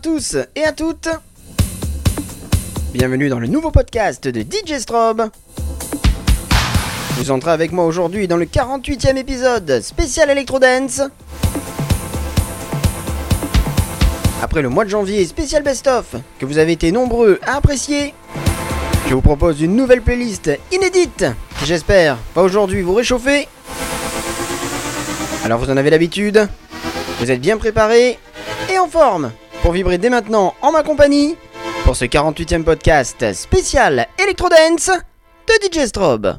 Tous et à toutes. Bienvenue dans le nouveau podcast de DJ Strobe. Vous entrez avec moi aujourd'hui dans le 48e épisode spécial Electro Dance. Après le mois de janvier spécial best-of que vous avez été nombreux à apprécier je vous propose une nouvelle playlist inédite. J'espère va aujourd'hui vous réchauffer. Alors vous en avez l'habitude, vous êtes bien préparés et en forme pour vibrer dès maintenant en ma compagnie pour ce 48e podcast spécial Electro Dance de DJ Strobe.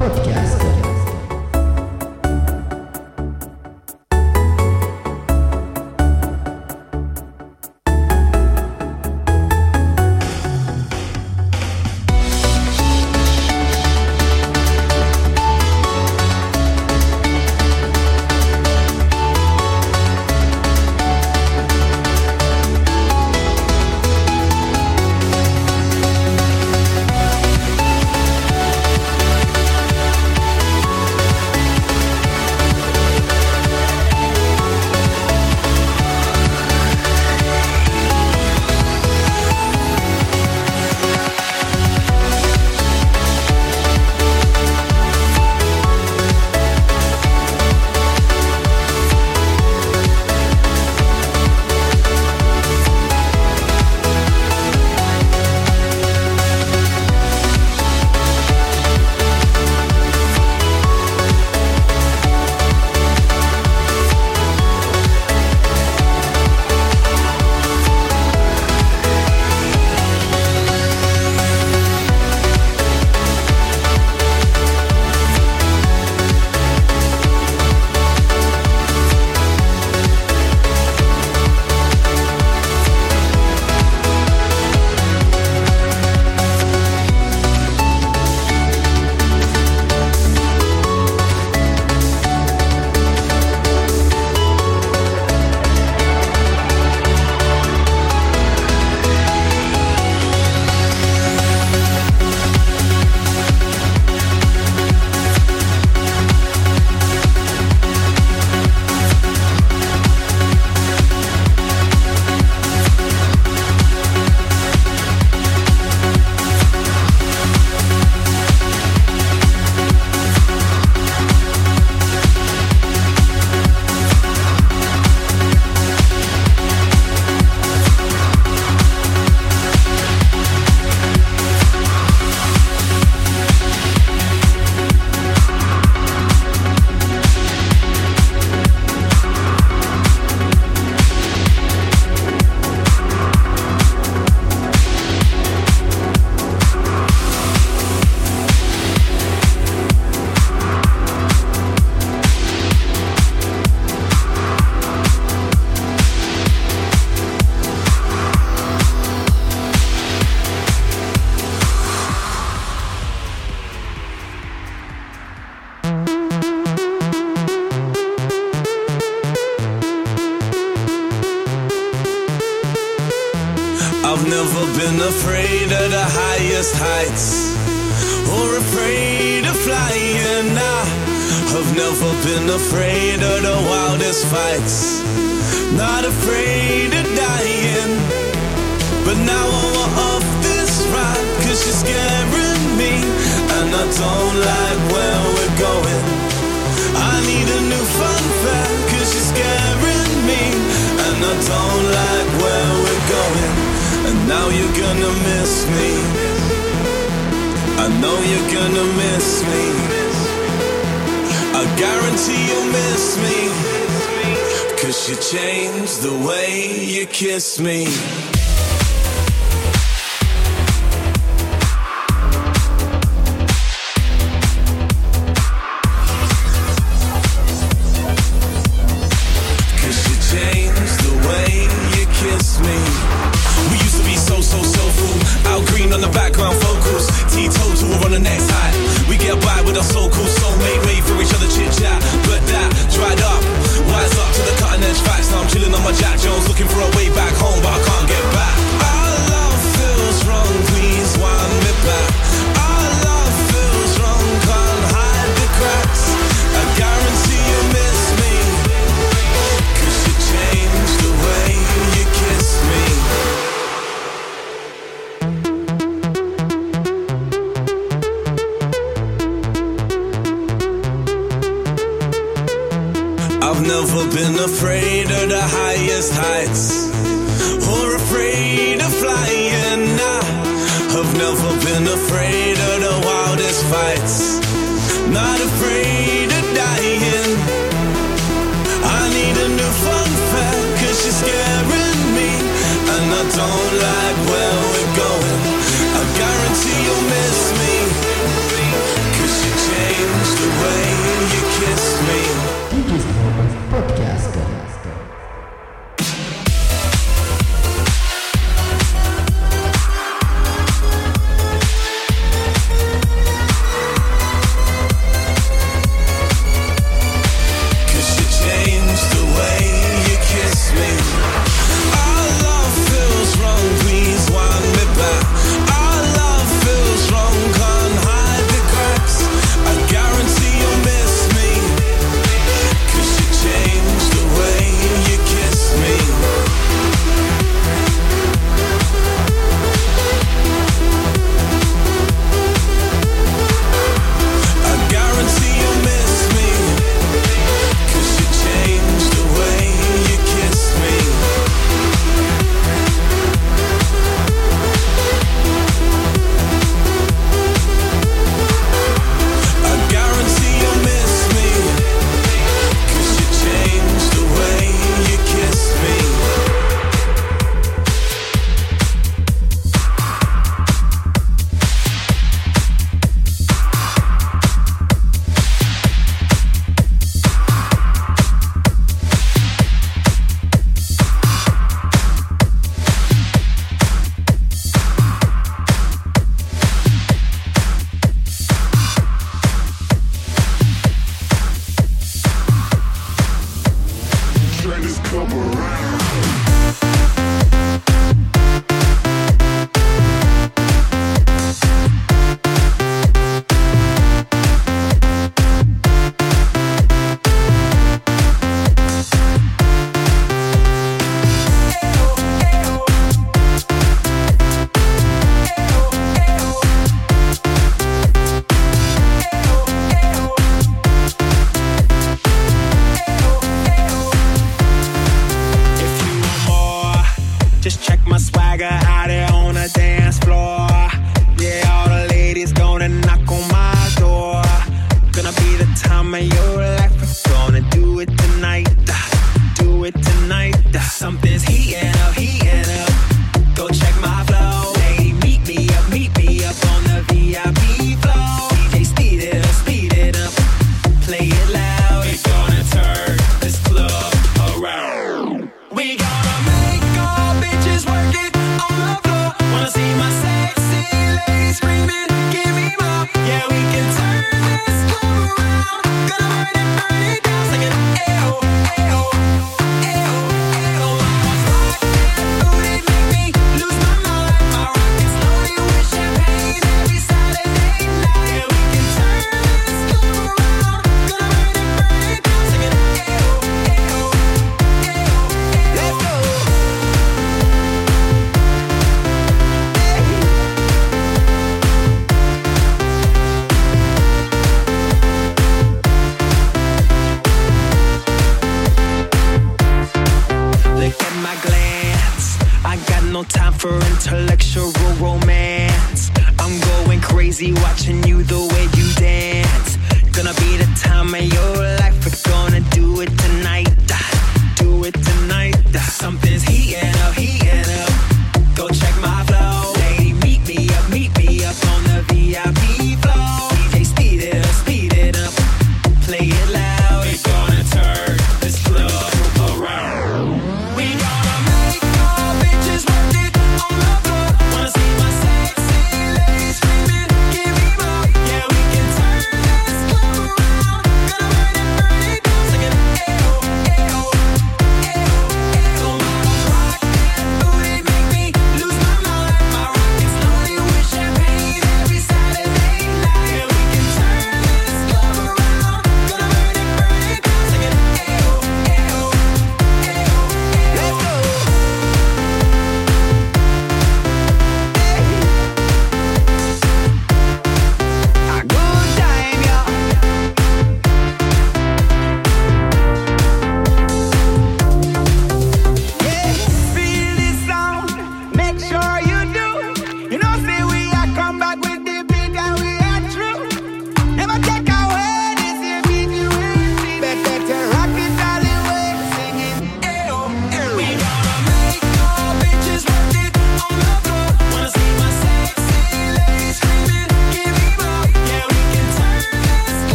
podcast. Cause you changed the way you kiss me.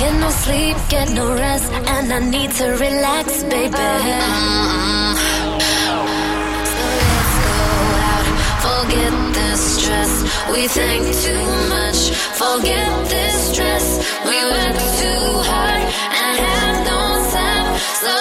Get no sleep, get no rest, and I need to relax, baby. Mm-mm. So let's go out, forget the stress. We think too much, forget this stress. We work too hard and have no time. So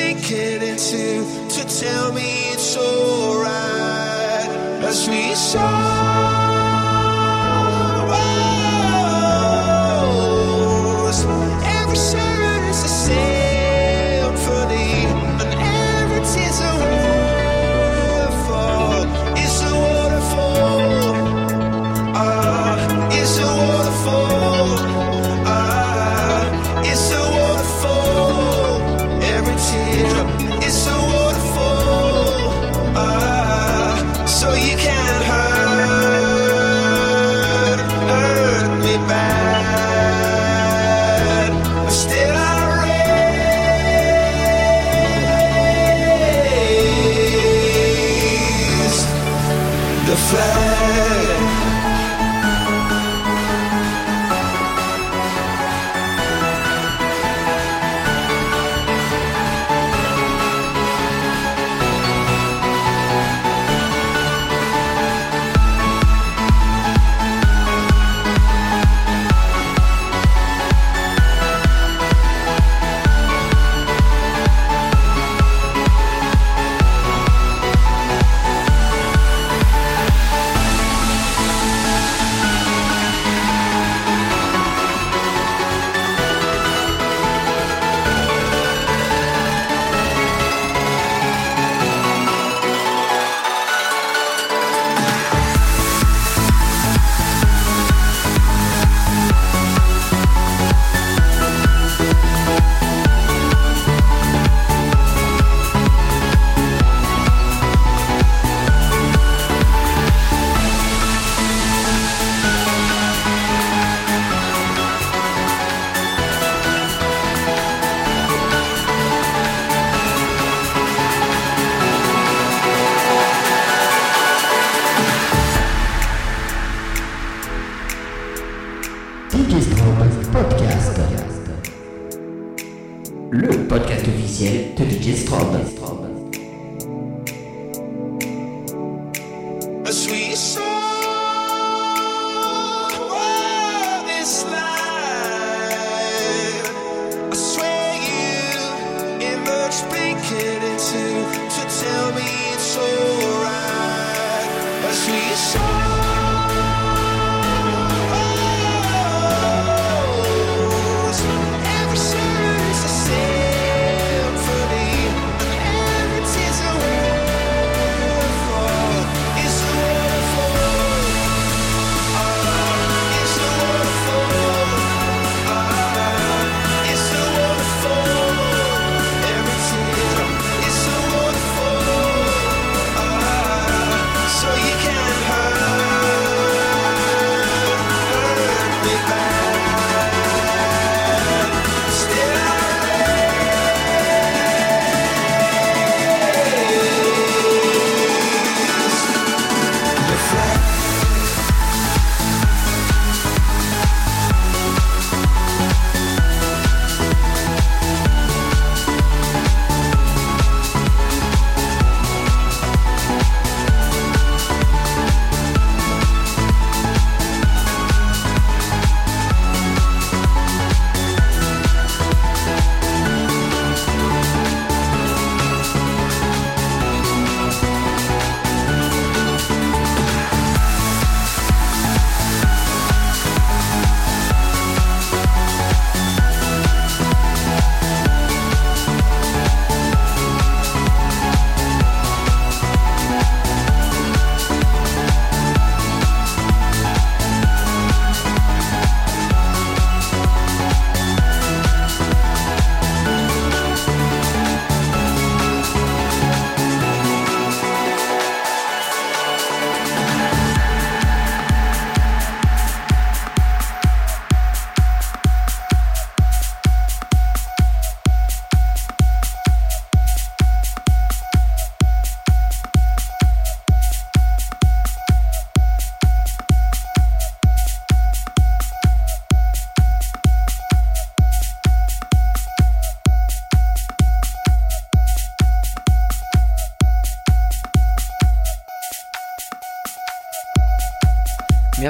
make it into to tell me it's alright as we shine.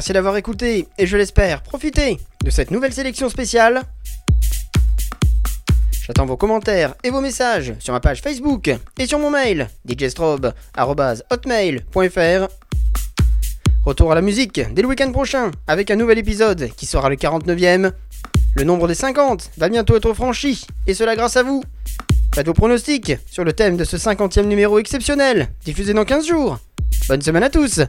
Merci d'avoir écouté et je l'espère profitez de cette nouvelle sélection spéciale. J'attends vos commentaires et vos messages sur ma page Facebook et sur mon mail djstrobe@hotmail.fr. Retour à la musique dès le week-end prochain avec un nouvel épisode qui sera le 49e. Le nombre des 50 va bientôt être franchi et cela grâce à vous. Faites vos pronostics sur le thème de ce 50e numéro exceptionnel diffusé dans 15 jours. Bonne semaine à tous